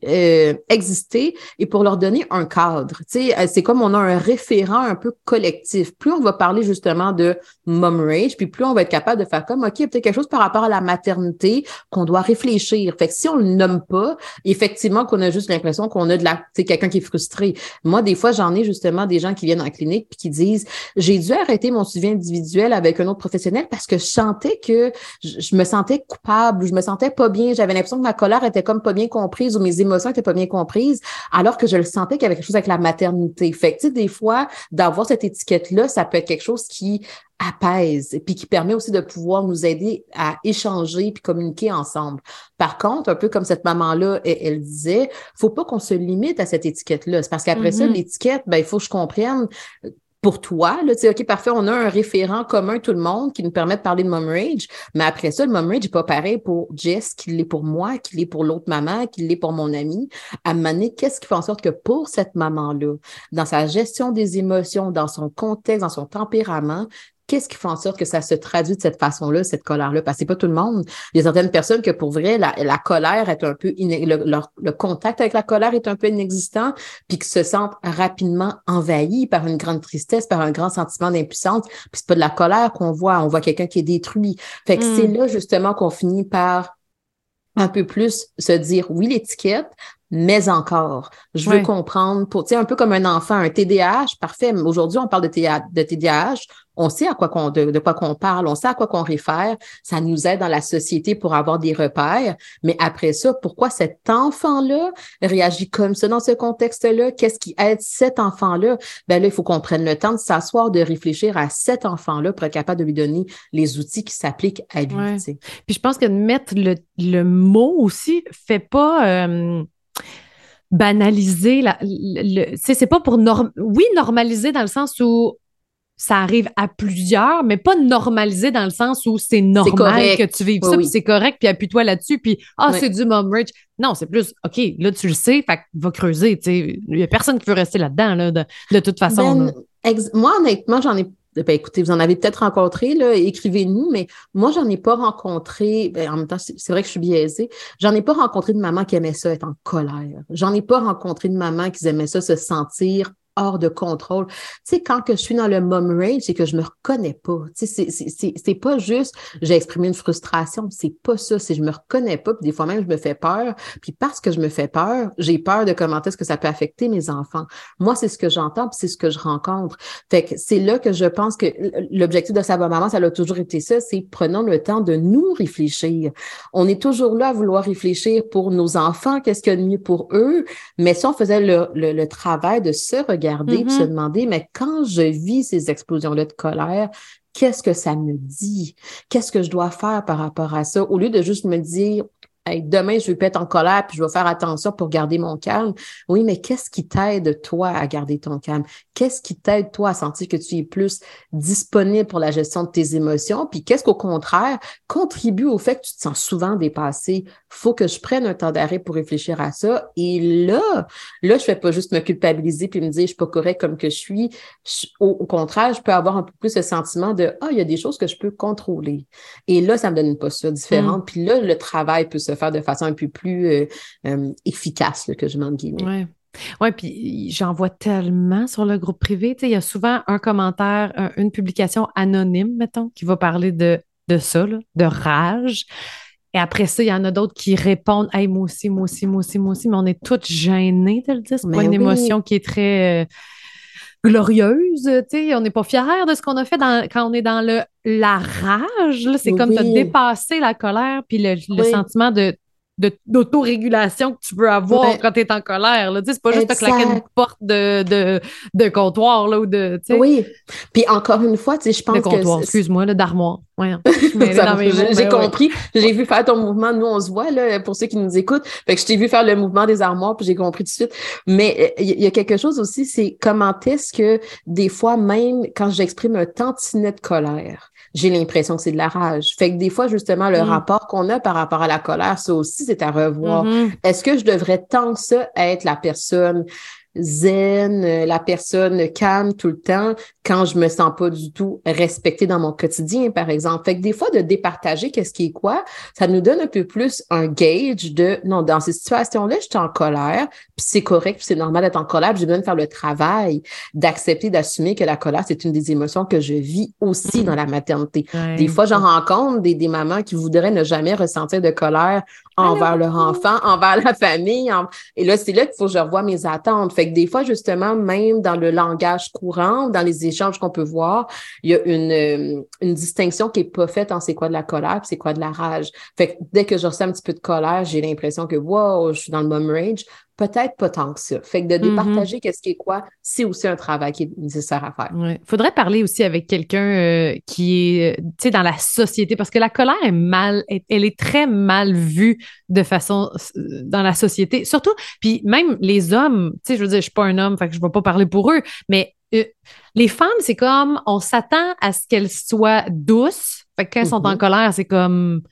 euh, exister et pour leur donner un cadre. Tu sais, euh, c'est comme on a un référent un peu collectif. Plus on va parler justement de mom rage, puis plus on va être capable de faire comme, OK, il y a peut-être quelque chose par rapport à la maternité qu'on doit réfléchir. Fait que si on le nomme pas, effectivement qu'on a juste l'impression qu'on a de la, tu sais, quelqu'un qui est frustré. Moi, des fois, j'en ai justement des gens qui viennent en clinique puis qui disent, j'ai dû arrêter mon suivi individuel avec un autre professionnel parce que je sentais que je, me sentais coupable, je me sentais pas bien, j'avais l'impression que ma colère était comme pas bien comprise ou mes émotions étaient pas bien comprises, alors que je le sentais qu'il y avait quelque chose avec la maternité. Fait que, tu sais, des fois, d'avoir cette étiquette-là, ça peut être quelque chose qui apaise et puis qui permet aussi de pouvoir nous aider à échanger puis communiquer ensemble. Par contre, un peu comme cette maman-là, elle, elle, disait, faut pas qu'on se limite à cette étiquette-là. C'est parce qu'après ça, mm-hmm. l'étiquette, ben, il faut que je comprenne pour toi, là, tu sais, OK, parfait, on a un référent commun, tout le monde, qui nous permet de parler de mom rage, mais après ça, le mom rage n'est pas pareil pour Jess qu'il l'est pour moi, qu'il l'est pour l'autre maman, qu'il l'est pour mon ami. À un qu'est-ce qui fait en sorte que pour cette maman-là, dans sa gestion des émotions, dans son contexte, dans son tempérament, qu'est-ce qui fait en sorte que ça se traduit de cette façon-là, cette colère-là? Parce que c'est pas tout le monde. Il y a certaines personnes que pour vrai, la, colère est un peu, le, contact avec la colère est un peu inexistant, puis qui se sentent rapidement envahis par une grande tristesse, par un grand sentiment d'impuissance. Puis c'est pas de la colère qu'on voit, on voit quelqu'un qui est détruit. Fait que c'est hmm. là justement qu'on finit par un peu plus se dire oui l'étiquette, mais encore, je veux comprendre pour, tu sais, un peu comme un enfant, un TDAH, parfait. Aujourd'hui, on parle de, de TDAH, on sait à quoi qu'on, de, quoi qu'on parle, on sait à quoi qu'on réfère. Ça nous aide dans la société pour avoir des repères. Mais après ça, pourquoi cet enfant-là réagit comme ça dans ce contexte-là? Qu'est-ce qui aide cet enfant-là? Ben là, il faut qu'on prenne le temps de s'asseoir, de réfléchir à cet enfant-là pour être capable de lui donner les outils qui s'appliquent à lui. Puis je pense que de mettre le, le mot aussi fait pas. Euh, banaliser la, le, c'est pas pour norm, oui normaliser dans le sens où ça arrive à plusieurs, mais pas normalisé dans le sens où c'est normal que tu vives ça, puis c'est correct, puis appuie-toi là-dessus, puis ah, c'est du mom rich. Non, c'est plus, OK, là, tu le sais, fait va creuser, tu sais. Il n'y a personne qui veut rester là-dedans, là, de, toute façon. Ben, moi, honnêtement, j'en ai ben, écoutez, vous en avez peut-être rencontré, là, écrivez-nous, mais moi, j'en ai pas rencontré, ben, en même temps, c'est vrai que je suis biaisée, j'en ai pas rencontré de maman qui aimait ça être en colère. J'en ai pas rencontré de maman qui aimait ça se sentir hors de contrôle. Tu sais, quand que je suis dans le mom rage, c'est que je me reconnais pas. Tu sais, c'est pas juste j'ai exprimé une frustration, c'est pas ça, c'est je me reconnais pas, puis des fois même je me fais peur, puis parce que je me fais peur, j'ai peur de comment est-ce que ça peut affecter mes enfants. Moi, c'est ce que j'entends, puis c'est ce que je rencontre. Fait que c'est là que je pense que l'objectif de Savoir Maman, ça a toujours été ça, c'est prenons le temps de nous réfléchir. On est toujours là à vouloir réfléchir pour nos enfants, qu'est-ce qu'il y a de mieux pour eux, mais si on faisait le, le, le travail de se regarder regarder se mm-hmm. demander, mais quand je vis ces explosions-là de colère, qu'est-ce que ça me dit? Qu'est-ce que je dois faire par rapport à ça? Au lieu de juste me dire, demain, je vais pas être en colère, puis je vais faire attention pour garder mon calme. Oui, mais qu'est-ce qui t'aide, toi, à garder ton calme? Qu'est-ce qui t'aide, toi, à sentir que tu es plus disponible pour la gestion de tes émotions? Puis qu'est-ce qu'au contraire contribue au fait que tu te sens souvent dépassé? Faut que je prenne un temps d'arrêt pour réfléchir à ça. Et là, là, je fais pas juste me culpabiliser puis me dire, je suis pas correct comme que je suis. au, contraire, je peux avoir un peu plus ce sentiment de, ah, il y a des choses que je peux contrôler. Et là, ça me donne une posture différente. Mm. Puis là, le travail peut se faire de façon un peu plus euh, euh, efficace, que je m'en guillemets. Oui. Oui, puis j'en vois tellement sur le groupe privé. Il y a souvent un commentaire, une publication anonyme, mettons, qui va parler de, de ça, de rage. Et après ça, il y en a d'autres qui répondent Hey, moi aussi, moi aussi, moi aussi, moi aussi, mais on est toutes gênées de le dire. C'est pas une émotion qui est très. Euh, glorieuse, tu sais, on n'est pas fiers de ce qu'on a fait quand on est dans le la rage, c'est comme de dépasser la colère puis le sentiment de d'autorégulation que tu veux avoir quand tu es en colère. Là. C'est pas juste claquer une porte de, de, de comptoir là, ou de. Oui. Puis encore une fois, je pense de comptoir, excuse-moi, d'armoire. *laughs* Ouais, J'ai compris. J'ai vu faire ton mouvement. Nous, on se voit là, pour ceux qui nous écoutent. Fait que je t'ai vu faire le mouvement des armoires, puis j'ai compris tout de suite. Mais il euh, y, a quelque chose aussi, c'est comment est-ce que des fois, même quand j'exprime un tantinet de colère, j'ai l'impression que c'est de la rage. Fait que des fois, justement, le mm. rapport qu'on a par rapport à la colère, ça aussi, c'est à revoir. Mm-hmm. Est-ce que je devrais tant que ça être la personne zen, euh, la personne calme tout le temps quand je me sens pas du tout respectée dans mon quotidien, par exemple. Fait que des fois, de départager qu'est-ce qui est quoi, ça nous donne un peu plus un gauge de, non, dans ces situations-là, je suis en colère, puis c'est correct, puis c'est normal d'être en colère, j'ai besoin de faire le travail d'accepter, d'assumer que la colère, c'est une des émotions que je vis aussi dans la maternité. Des fois, j'en rencontre des, des mamans qui voudraient ne jamais ressentir de colère envers leur enfant, *laughs* envers la famille. Et là, c'est là qu'il faut que je revoie mes attentes. Fait que des fois, justement, même dans le langage courant, dans les échanges qu'on peut voir, il y a une, euh, distinction qui est pas faite en c'est quoi de la colère c'est quoi de la rage. Fait dès que je ressens un petit peu de colère, j'ai l'impression que, wow, je suis dans le mom rage peut-être pas tant que ça. Fait que de mm-hmm. départager qu'est-ce qui est quoi, c'est aussi un travail qui est nécessaire à faire. Il faudrait parler aussi avec quelqu'un euh, qui est, euh, tu sais, dans la société, parce que la colère est mal, elle est très mal vue de façon euh, dans la société. Surtout, puis même les hommes, tu sais, je veux dire, je suis pas un homme, fait que je vais pas parler pour eux, mais les femmes, c'est comme, on s'attend à ce qu'elles soient douces. Fait que quand elles sont en mm-hmm. colère, c'est comme,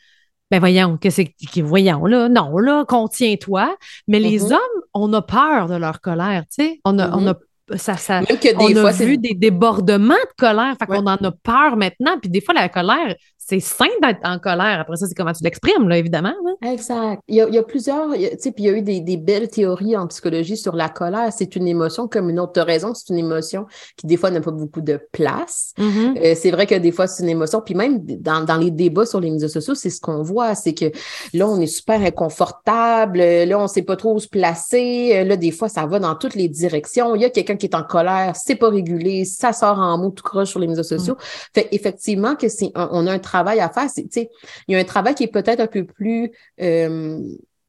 ben voyons, que c'est voyons là, non là, contiens-toi. Mais les mm-hmm. hommes, on a peur de leur colère, tu sais. On a, on a mm-hmm. ça, ça, on a vu des débordements de colère, fait qu'on en a peur maintenant. Puis des fois, la colère, c'est sain d'être en colère. Après ça, c'est comment tu l'exprimes, là, évidemment. Exact. Il y, a, il y a plusieurs, tu sais, puis il y a eu des, des, belles théories en psychologie sur la colère. C'est une émotion comme une autre raison. C'est une émotion qui, des fois, n'a pas beaucoup de place. Mm-hmm. Euh, c'est vrai que des fois, c'est une émotion. Puis même dans, dans les débats sur les médias sociaux, c'est ce qu'on voit. C'est que là, on est super inconfortable. Là, on sait pas trop où se placer. Là, des fois, ça va dans toutes les directions. Il y a quelqu'un qui est en colère, c'est pas régulé, ça sort en mots tout croche sur les médias sociaux. Mm. Fait effectivement que c'est on a un travail travail à faire. Il y a un travail qui est peut-être un peu plus euh,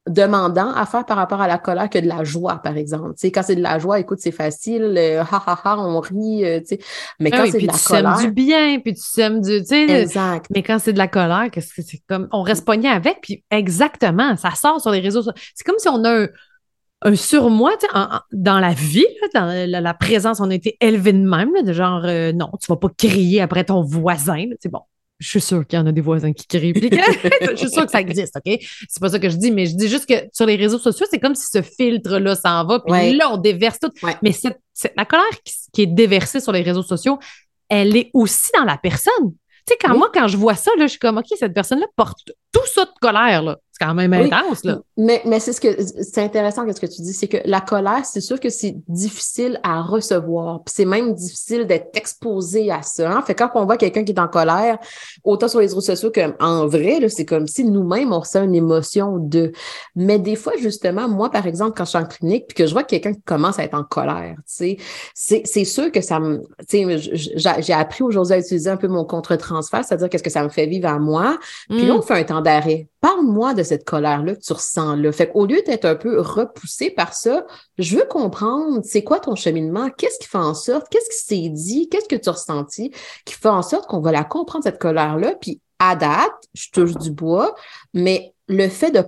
demandant à faire par rapport à la colère que de la joie, par exemple. quand c'est de la joie, écoute, c'est facile, euh, ha, ha, ha, on rit, euh, Mais quand c'est de la tu colère... du bien, puis tu sèmes du... Exact. Mais quand c'est de la colère, qu'est-ce que c'est comme... On reste pogné avec, puis exactement, ça sort sur les réseaux. C'est comme si on a un surmoi, tu sais, dans la vie, dans la, présence, on a été élevé de même, de genre, euh, non, tu vas pas crier après ton voisin. C'est bon. Je suis sûre qu'il y en a des voisins qui crient. *laughs* je suis sûre que ça existe, OK? C'est pas ça que je dis, mais je dis juste que sur les réseaux sociaux, c'est comme si ce filtre-là s'en va, puis là, on déverse tout. Mais cette, la colère qui, est déversée sur les réseaux sociaux, elle est aussi dans la personne. Tu sais, quand moi, quand je vois ça, là, je suis comme, OK, cette personne-là porte tout ça de colère, là quand même intense, là. Mais, mais c'est ce que c'est intéressant ce que tu dis, c'est que la colère, c'est sûr que c'est difficile à recevoir. Puis c'est même difficile d'être exposé à ça. Hein? Fait quand on voit quelqu'un qui est en colère, autant sur les réseaux sociaux qu'en vrai, c'est comme si nous-mêmes on ressent une émotion de. Mais des fois, justement, moi, par exemple, quand je suis en clinique, puis que je vois quelqu'un qui commence à être en colère, tu sais, c'est sûr que ça me. Tu sais, j'ai appris aujourd'hui à utiliser un peu mon contre-transfert, c'est-à-dire qu'est-ce que ça me fait vivre à moi. Puis là, mm. on fait un temps d'arrêt. Parle-moi de cette colère-là que tu ressens là. Fait qu'au lieu d'être un peu repoussé par ça, je veux comprendre c'est quoi ton cheminement, qu'est-ce qui fait en sorte, qu'est-ce qui s'est dit, qu'est-ce que tu as ressenti qui fait en sorte qu'on va la comprendre, cette colère-là? Puis à date, je touche du bois, mais le fait de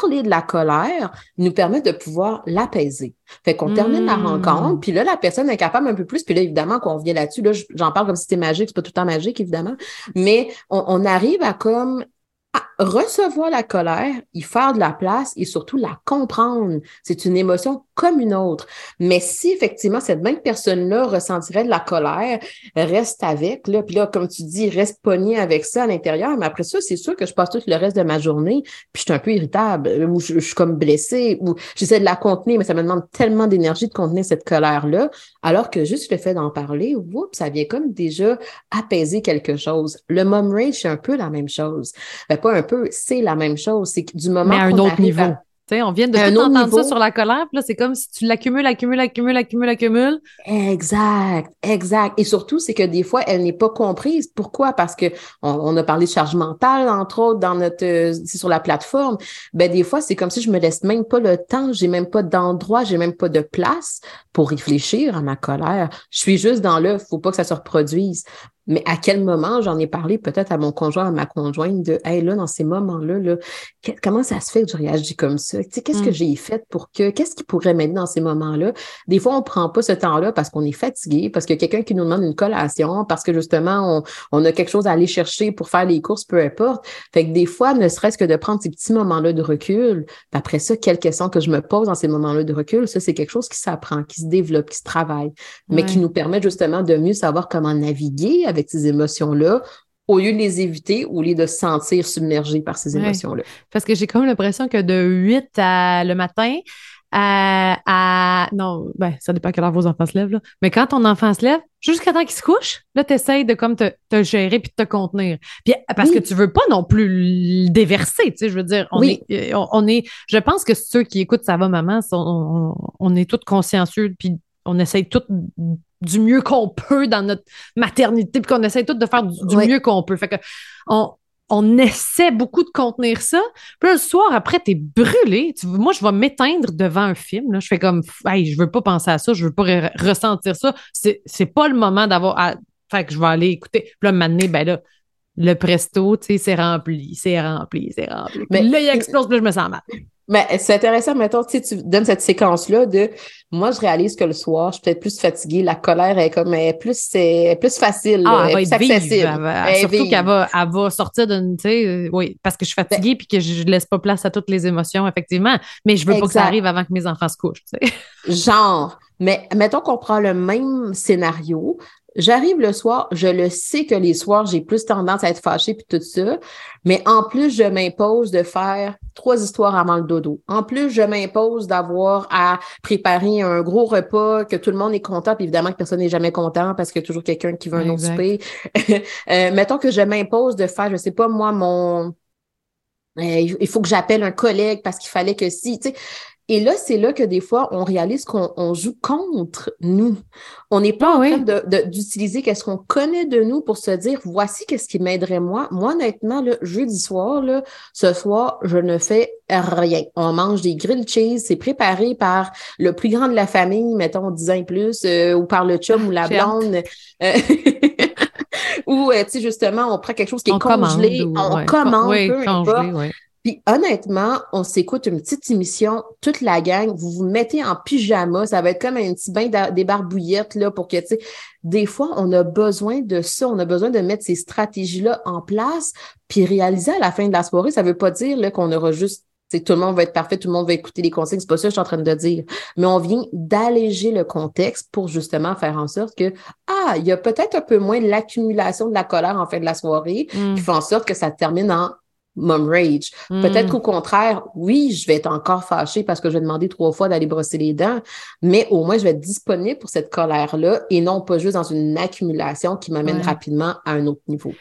parler de la colère nous permet de pouvoir l'apaiser. Fait qu'on termine la rencontre, hmm. puis là, la personne est capable un peu plus, puis là, évidemment, qu'on revient là-dessus, là, j'en parle comme si c'était magique, c'est pas tout le temps magique, évidemment, mais on, on arrive à comme recevoir la colère, y faire de la place et surtout la comprendre. C'est une émotion comme une autre. Mais si effectivement cette même personne-là ressentirait de la colère, reste avec, là, puis là, comme tu dis, reste pogné avec ça à l'intérieur, mais après ça, c'est sûr que je passe tout le reste de ma journée, puis je suis un peu irritable, ou je, suis comme blessée, ou j'essaie de la contenir, mais ça me demande tellement d'énergie de contenir cette colère-là, alors que juste le fait d'en parler, oups, ça vient comme déjà apaiser quelque chose. Le mom rage, c'est un peu la même chose. Ben, pas un peu, c'est la même chose. C'est du moment Mais à un autre niveau. on vient de tout entendre ça sur la colère, puis là, c'est comme si tu l'accumules, accumules, accumules, accumules, accumules. Exact, exact. Et surtout, c'est que des fois, elle n'est pas comprise. Pourquoi? Parce que on, a parlé de charge mentale, entre autres, dans notre, euh, sur la plateforme. Ben, des fois, c'est comme si je me laisse même pas le temps, j'ai même pas d'endroit, j'ai même pas de place pour réfléchir à ma colère. Je suis juste dans le, faut pas que ça se reproduise. Mais à quel moment j'en ai parlé peut-être à mon conjoint, à ma conjointe de Hey, là, dans ces moments-là, là, comment ça se fait que je réagis comme ça? Tu sais, qu'est-ce que mm. j'ai fait pour que, qu'est-ce qui pourrait m'aider dans ces moments-là? Des fois, on prend pas ce temps-là parce qu'on est fatigué, parce qu'il y a quelqu'un qui nous demande une collation, parce que justement, on, on, a quelque chose à aller chercher pour faire les courses, peu importe. Fait que des fois, ne serait-ce que de prendre ces petits moments-là de recul, après ça, quelles questions que je me pose dans ces moments-là de recul, ça, c'est quelque chose qui s'apprend, qui se développe, qui se travaille, mais qui nous permet justement de mieux savoir comment naviguer avec ces émotions-là au lieu de les éviter, au lieu de se sentir submergé par ces émotions-là. Parce que j'ai comme l'impression que de 8 à le matin, à, non, ben, ça dépend à quelle heure vos enfants se lèvent, là. Mais quand ton enfant se lève, jusqu'à temps qu'il se couche, là, tu essaies de comme te, te, gérer puis de te contenir. Puis parce que tu veux pas non plus le déverser, tu sais, je veux dire, on, est, euh, on, est, je pense que ceux qui écoutent Ça va maman, on, on, est tous consciencieux puis on essaye tout du mieux qu'on peut dans notre maternité, puis qu'on essaie tout de faire du, mieux qu'on peut. Fait que on, on essaie beaucoup de contenir ça. Puis le soir, après, t'es brûlé. moi, je vais m'éteindre devant un film. Là. Je fais comme, hey, je veux pas penser à ça, je veux pas ressentir ça. C'est, pas le moment d'avoir à... Fait que je vais aller écouter. Puis là, maintenant, ben là, le presto, tu sais, c'est rempli, c'est rempli, c'est rempli. Mais là, il explose, puis là, je me sens mal. Mais c'est intéressant, mettons, tu tu donnes cette séquence-là de moi, je réalise que le soir, je suis peut-être plus fatiguée, la colère est comme est plus, c'est plus facile, ah, elle va plus accessible. surtout qu'elle va, elle va sortir d'une, tu sais, euh, oui, parce que je suis ben fatiguée puis que je laisse pas place à toutes les émotions, effectivement. Mais je veux pas que ça arrive avant que mes enfants se couchent, tu sais. Genre. Mais mettons qu'on prend le même scénario, J'arrive le soir, je le sais que les soirs, j'ai plus tendance à être fâchée puis tout ça, mais en plus, je m'impose de faire trois histoires avant le dodo. En plus, je m'impose d'avoir à préparer un gros repas, que tout le monde est content, puis évidemment que personne n'est jamais content parce qu'il y a toujours quelqu'un qui veut un autre souper. *laughs* euh, mettons que je m'impose de faire, je sais pas moi, mon... Euh, il faut que j'appelle un collègue parce qu'il fallait que si, tu sais, et là, c'est là que des fois, on réalise qu'on joue contre nous. On n'est pas ah en train d'utiliser qu'est-ce qu'on connaît de nous pour se dire, voici qu'est-ce qui m'aiderait moi. Moi, honnêtement, le jeudi soir, là, ce soir, je ne fais rien. On mange des grilled cheese, c'est préparé par le plus grand de la famille, mettons 10 ans et plus, euh, ou par le chum ou la blonde. Euh, *laughs* ou, euh, tu sais, justement, on prend quelque chose qui est congelé, on commande, peu importe. Puis honnêtement, on s'écoute une petite émission, toute la gang, vous vous mettez en pyjama, ça va être comme un petit bain des barbouillettes là pour que tu sais des fois on a besoin de ça, on a besoin de mettre ces stratégies là en place puis réaliser à la fin de la soirée, ça veut pas dire là qu'on aura juste tout le monde va être parfait, tout le monde va écouter les consignes. C'est pas ça que je suis en train de dire. Mais on vient d'alléger le contexte pour justement faire en sorte que, ah, il y a peut-être un peu moins l'accumulation de la colère en fin de la soirée mm. qui fait en sorte que ça termine en mom rage. Peut-être mm. qu'au contraire, oui, je vais être encore fâchée parce que je vais demander trois fois d'aller brosser les dents, mais au moins je vais être disponible pour cette colère-là et non pas juste dans une accumulation qui m'amène rapidement à un autre niveau.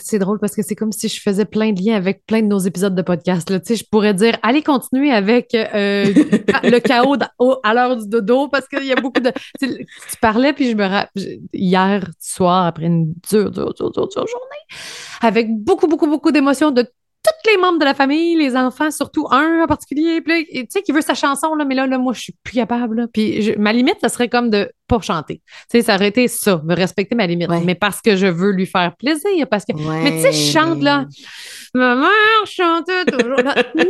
C'est drôle parce que c'est comme si je faisais plein de liens avec plein de nos épisodes de podcast. Là. Je pourrais dire, allez continuer avec euh, le chaos à l'heure du dodo parce qu'il y a beaucoup de... Tu parlais, puis je me rappelle, hier soir, après une dure, dure, dure, dure, dure journée, avec beaucoup, beaucoup, beaucoup d'émotions de tous les membres de la famille, les enfants, surtout un en particulier, tu sais, qui veut sa chanson, là, mais là, là, moi, je suis plus capable. Puis ma limite, ça serait comme de pas chanter. Tu sais, ça aurait été ça, me respecter ma limite. Mais parce que je veux lui faire plaisir, parce que. Mais tu sais, je chante là. Ma mère chantait toujours là. *laughs* non,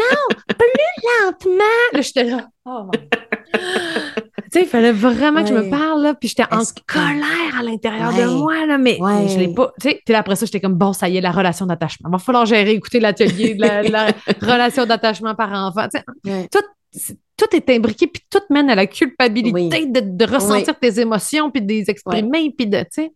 plus lentement. Là, j'étais là. Oh tu sais, il fallait vraiment que je me parle, là, puis j'étais en colère à l'intérieur de moi, là, mais, je l'ai pas. Tu sais, après ça, j'étais comme, bon, ça y est, la relation d'attachement. Il va falloir gérer, écouter l'atelier de la, *laughs* relation d'attachement par enfant. Tu sais, tout, tout est imbriqué, puis tout mène à la culpabilité de, ressentir tes émotions, puis de les exprimer, puis de, tu sais.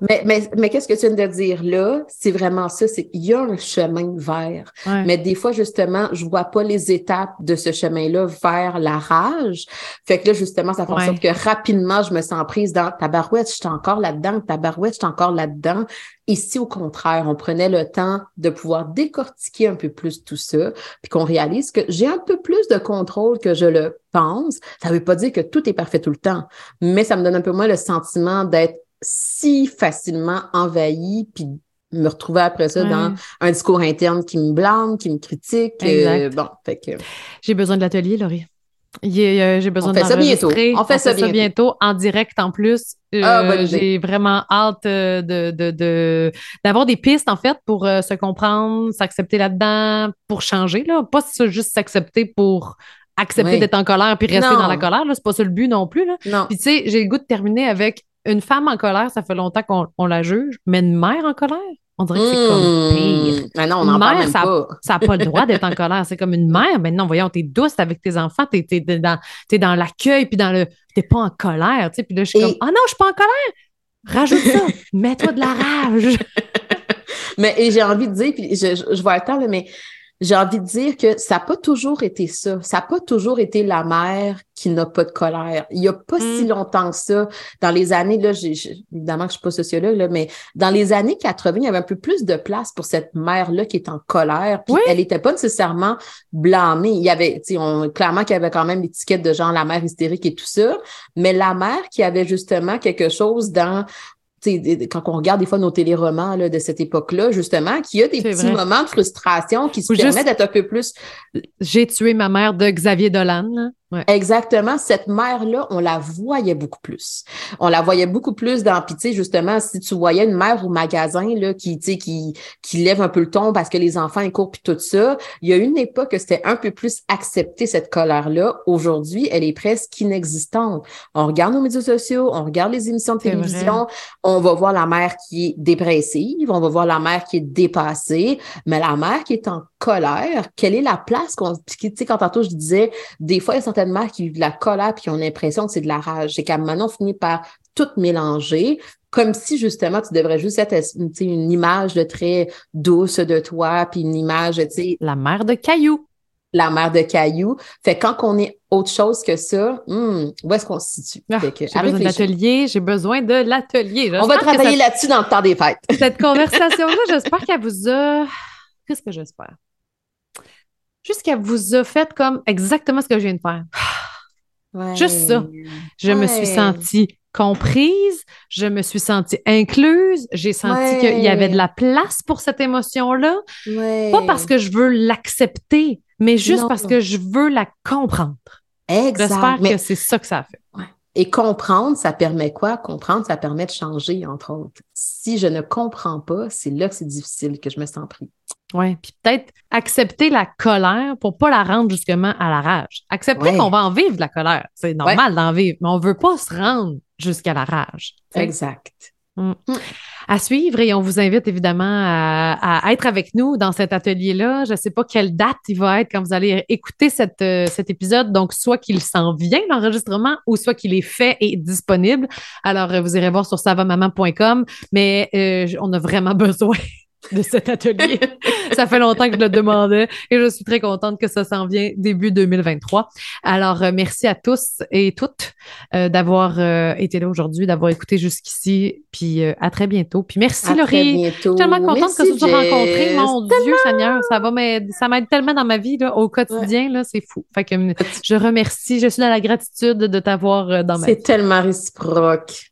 Mais, mais, mais qu'est-ce que tu viens de dire là? C'est vraiment ça, c'est qu'il y a un chemin vers. Mais des fois, justement, je vois pas les étapes de ce chemin-là vers la rage. Fait que là, justement, ça fait en sorte que rapidement, je me sens prise dans ta barouette, je suis encore là-dedans, ta barouette, je suis encore là-dedans. Ici, au contraire, on prenait le temps de pouvoir décortiquer un peu plus tout ça, puis qu'on réalise que j'ai un peu plus de contrôle que je le pense. Ça veut pas dire que tout est parfait tout le temps, mais ça me donne un peu moins le sentiment d'être si facilement envahi, puis me retrouver après ça dans un discours interne qui me blâme, qui me critique. Euh, bon, fait que... J'ai besoin de l'atelier, Laurie. J'ai besoin On fait ça bientôt. On fait, ça, bientôt. en direct en plus. Euh, ah, j'ai vraiment hâte euh, de, d'avoir des pistes en fait pour se comprendre, s'accepter là-dedans, pour changer là, pas juste s'accepter pour accepter d'être en colère puis rester dans la colère c'est pas ça le but non plus là. Non. Puis tu sais, j'ai le goût de terminer avec une femme en colère, ça fait longtemps qu'on la juge, mais une mère en colère, on dirait que c'est comme hmm. pire. Mais non, on n'en parle même ça, pas. Ça n'a pas le droit d'être en colère. C'est comme une mère. Mais non, voyons, t'es douce avec tes enfants, t'es es dans, es dans l'accueil, puis dans le. T'es pas en colère. Tu sais, puis là, je suis comme, ah non, je suis pas en colère. Rajoute ça. Mets-toi de la rage. *laughs* mais j'ai envie de dire, puis je, je, vois le temps, mais j'ai envie de dire que ça n'a pas toujours été ça. Ça n'a pas toujours été la mère qui n'a pas de colère. Il n'y a pas si mm. longtemps que ça, dans les années, là, j'ai, évidemment que je ne suis pas sociologue, là, mais dans les années 80, il y avait un peu plus de place pour cette mère-là qui est en colère. Puis elle n'était pas nécessairement blâmée. Il y avait, on, clairement qu'il y avait quand même l'étiquette de genre la mère hystérique et tout ça, mais la mère qui avait justement quelque chose dans quand on regarde des fois nos téléromans là, de cette époque-là, justement, qu'il y a des petits moments de frustration qui se permettent d'être un peu plus. J'ai tué ma mère de Xavier Dolan. Exactement. Cette mère-là, on la voyait beaucoup plus. On la voyait beaucoup plus dans, puis justement, si tu voyais une mère au magasin, là, qui, tu sais, qui, qui lève un peu le ton parce que les enfants, ils courent puis tout ça, il y a une époque que c'était un peu plus accepté, cette colère-là. Aujourd'hui, elle est presque inexistante. On regarde nos médias sociaux, on regarde les émissions de télévision, on va voir la mère qui est dépressive, on va voir la mère qui est dépassée, mais la mère qui est en colère, quelle est la place qu'on, tu sais, quand tantôt je disais, des fois, il y a certaines mères qui vivent de la colère puis qui ont l'impression que c'est de la rage. C'est qu'à un finit par tout mélanger, comme si justement tu devrais juste être une, image de très douce de toi, puis une image, tu sais. La mère de cailloux. La mère de cailloux. Fait quand on est autre chose que ça, hmm, où est-ce qu'on se situe? Ah, j'ai besoin de l'atelier, j'ai besoin de l'atelier. On va travailler là-dessus dans le temps des fêtes. Cette *laughs* conversation-là, j'espère qu'elle vous a. Qu'est-ce que j'espère? Qu'elle vous a fait comme exactement ce que je viens de faire. *sighs* Juste ça. Je me suis sentie comprise, je me suis sentie incluse, j'ai senti qu'il y avait de la place pour cette émotion-là. Pas parce que je veux l'accepter, mais juste parce que je veux la comprendre. J'espère que c'est ça que ça a fait. Et comprendre, ça permet quoi? Comprendre, ça permet de changer, entre autres. Si je ne comprends pas, c'est là que c'est difficile, que je me sens pris. Oui, puis peut-être accepter la colère pour pas la rendre justement à la rage. Accepter qu'on va en vivre de la colère. C'est normal d'en vivre, mais on veut pas se rendre jusqu'à la rage. Exact. Mm. À suivre et on vous invite évidemment à, être avec nous dans cet atelier-là. Je ne sais pas quelle date il va être quand vous allez écouter cette, euh, cet épisode. Donc, soit qu'il s'en vient, l'enregistrement, ou soit qu'il est fait et disponible. Alors, euh, vous irez voir sur savamaman.com, mais euh, on a vraiment *laughs* besoin de cet atelier. *laughs* ça fait longtemps que je le demandais et je suis très contente que ça s'en vient début 2023. Alors, euh, merci à tous et toutes euh, d'avoir euh, été là aujourd'hui, d'avoir écouté jusqu'ici. Puis à très bientôt. Puis merci, Laurie. Je suis tellement contente que tu sois rencontré. Mon Dieu, Seigneur, ça va m'aider. Ça m'aide tellement dans ma vie là, au quotidien. Là, c'est fou. Fait que je remercie. Je suis dans la gratitude de t'avoir dans ma vie. C'est tellement réciproque.